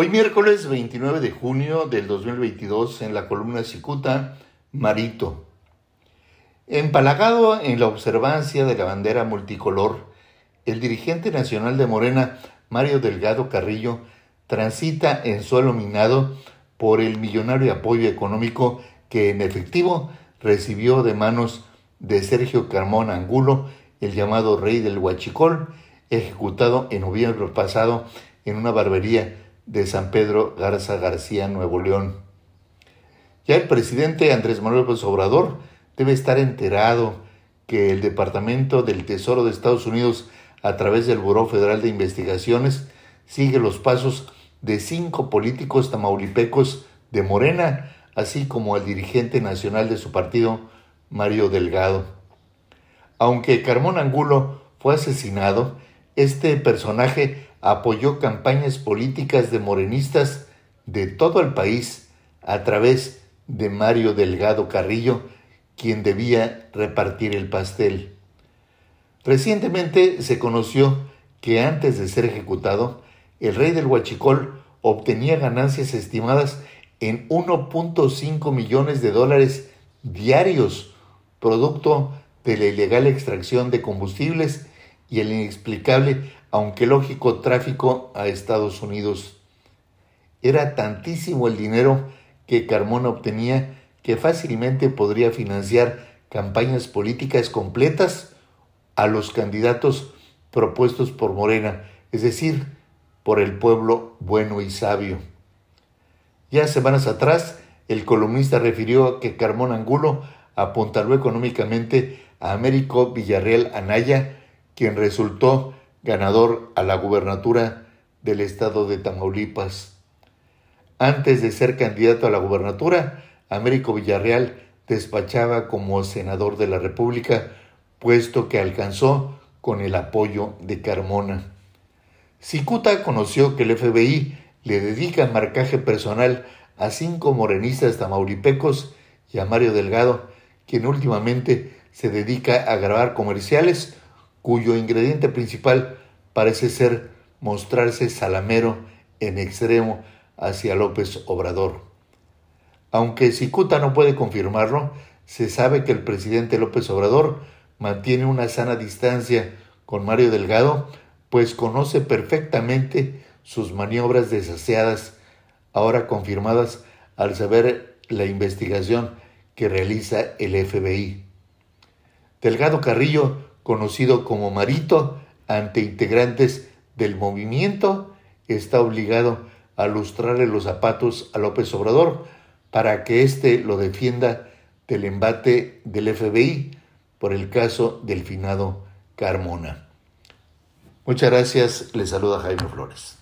Hoy miércoles 29 de junio del 2022 en la columna Cicuta, Marito. Empalagado en la observancia de la bandera multicolor, el dirigente nacional de Morena, Mario Delgado Carrillo, transita en suelo minado por el millonario apoyo económico que en efectivo recibió de manos de Sergio Carmón Angulo, el llamado rey del Huachicol, ejecutado en noviembre pasado en una barbería de San Pedro Garza García, Nuevo León. Ya el presidente Andrés Manuel López Obrador debe estar enterado que el Departamento del Tesoro de Estados Unidos, a través del Buró Federal de Investigaciones, sigue los pasos de cinco políticos tamaulipecos de Morena, así como al dirigente nacional de su partido, Mario Delgado. Aunque Carmón Angulo fue asesinado, este personaje apoyó campañas políticas de morenistas de todo el país a través de Mario Delgado Carrillo, quien debía repartir el pastel. Recientemente se conoció que antes de ser ejecutado, el rey del Huachicol obtenía ganancias estimadas en 1.5 millones de dólares diarios, producto de la ilegal extracción de combustibles y el inexplicable, aunque lógico, tráfico a Estados Unidos. Era tantísimo el dinero que Carmona obtenía que fácilmente podría financiar campañas políticas completas a los candidatos propuestos por Morena, es decir, por el pueblo bueno y sabio. Ya semanas atrás, el columnista refirió que Carmón Angulo apuntaló económicamente a Américo Villarreal Anaya, quien resultó ganador a la gubernatura del estado de Tamaulipas. Antes de ser candidato a la gubernatura, Américo Villarreal despachaba como senador de la República, puesto que alcanzó con el apoyo de Carmona. Cicuta conoció que el FBI le dedica marcaje personal a cinco morenistas tamaulipecos y a Mario Delgado, quien últimamente se dedica a grabar comerciales cuyo ingrediente principal parece ser mostrarse salamero en extremo hacia López Obrador. Aunque Cicuta no puede confirmarlo, se sabe que el presidente López Obrador mantiene una sana distancia con Mario Delgado, pues conoce perfectamente sus maniobras desaseadas, ahora confirmadas al saber la investigación que realiza el FBI. Delgado Carrillo conocido como Marito, ante integrantes del movimiento, está obligado a lustrarle los zapatos a López Obrador para que éste lo defienda del embate del FBI por el caso del finado Carmona. Muchas gracias, le saluda Jaime Flores.